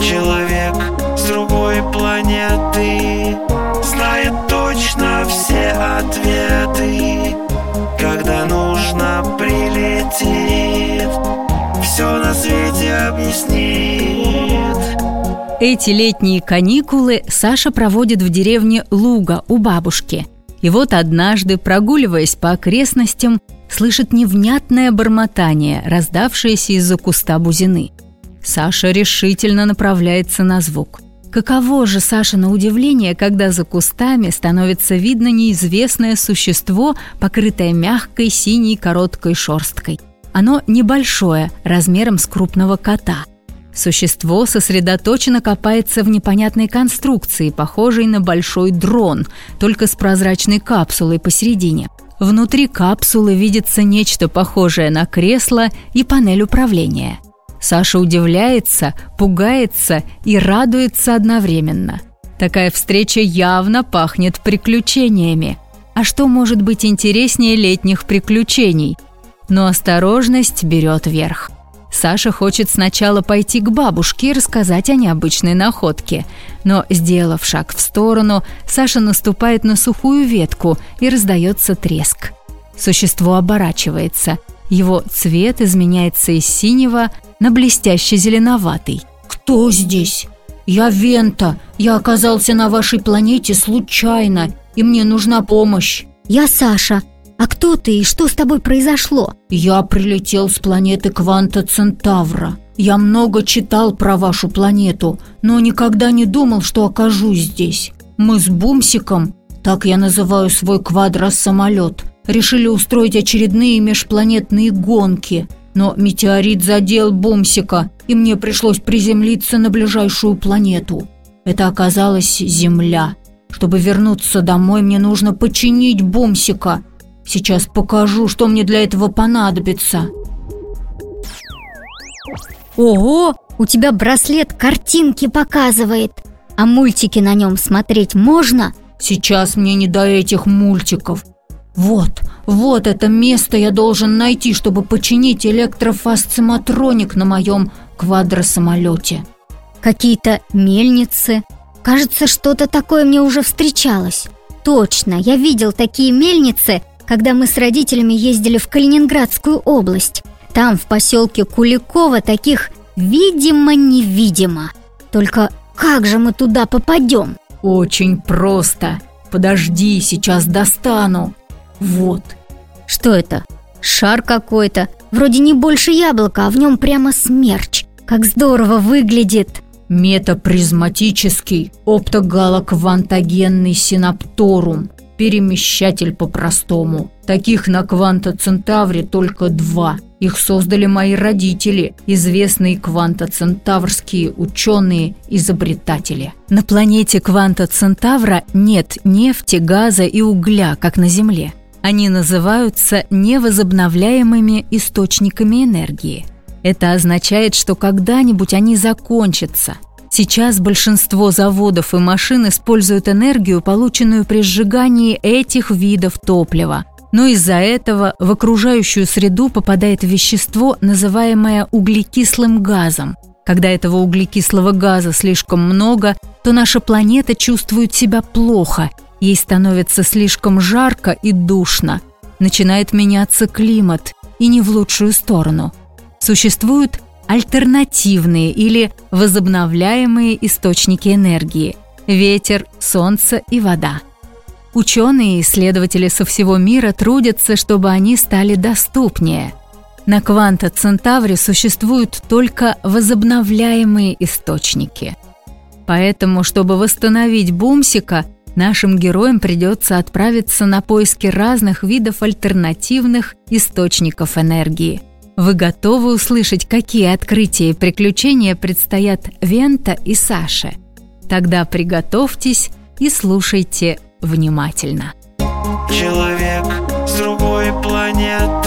Человек с другой планеты Знает точно все ответы Когда нужно прилетит Все на свете объяснит Эти летние каникулы Саша проводит в деревне Луга у бабушки. И вот однажды, прогуливаясь по окрестностям, слышит невнятное бормотание, раздавшееся из-за куста бузины. Саша решительно направляется на звук. Каково же Саша на удивление, когда за кустами становится видно неизвестное существо, покрытое мягкой синей короткой шерсткой. Оно небольшое, размером с крупного кота. Существо сосредоточенно копается в непонятной конструкции, похожей на большой дрон, только с прозрачной капсулой посередине. Внутри капсулы видится нечто похожее на кресло и панель управления – Саша удивляется, пугается и радуется одновременно. Такая встреча явно пахнет приключениями. А что может быть интереснее летних приключений? Но осторожность берет верх. Саша хочет сначала пойти к бабушке и рассказать о необычной находке. Но, сделав шаг в сторону, Саша наступает на сухую ветку и раздается треск. Существо оборачивается. Его цвет изменяется из синего на блестяще зеленоватый. «Кто здесь?» «Я Вента. Я оказался на вашей планете случайно, и мне нужна помощь». «Я Саша. А кто ты и что с тобой произошло?» «Я прилетел с планеты Кванта Центавра. Я много читал про вашу планету, но никогда не думал, что окажусь здесь. Мы с Бумсиком, так я называю свой квадрос-самолет, решили устроить очередные межпланетные гонки – но метеорит задел Бумсика, и мне пришлось приземлиться на ближайшую планету. Это оказалась Земля. Чтобы вернуться домой, мне нужно починить Бумсика. Сейчас покажу, что мне для этого понадобится. Ого, у тебя браслет картинки показывает. А мультики на нем смотреть можно? Сейчас мне не до этих мультиков. Вот, вот это место я должен найти, чтобы починить электрофасциматроник на моем квадросамолете. Какие-то мельницы. Кажется, что-то такое мне уже встречалось. Точно, я видел такие мельницы, когда мы с родителями ездили в Калининградскую область. Там, в поселке Куликово, таких видимо-невидимо. Только как же мы туда попадем? Очень просто. Подожди, сейчас достану. Вот. Что это? Шар какой-то. Вроде не больше яблока, а в нем прямо смерч. Как здорово выглядит. Метапризматический оптогалоквантогенный синапторум. Перемещатель по-простому. Таких на Кванта Центавре только два. Их создали мои родители, известные квантоцентаврские ученые-изобретатели. На планете Кванта Центавра нет нефти, газа и угля, как на Земле. Они называются невозобновляемыми источниками энергии. Это означает, что когда-нибудь они закончатся. Сейчас большинство заводов и машин используют энергию, полученную при сжигании этих видов топлива. Но из-за этого в окружающую среду попадает вещество, называемое углекислым газом. Когда этого углекислого газа слишком много, то наша планета чувствует себя плохо Ей становится слишком жарко и душно. Начинает меняться климат, и не в лучшую сторону. Существуют альтернативные или возобновляемые источники энергии – ветер, солнце и вода. Ученые и исследователи со всего мира трудятся, чтобы они стали доступнее. На Кванта Центавре существуют только возобновляемые источники. Поэтому, чтобы восстановить Бумсика – Нашим героям придется отправиться на поиски разных видов альтернативных источников энергии. Вы готовы услышать, какие открытия и приключения предстоят Вента и Саше? Тогда приготовьтесь и слушайте внимательно. Человек с другой планеты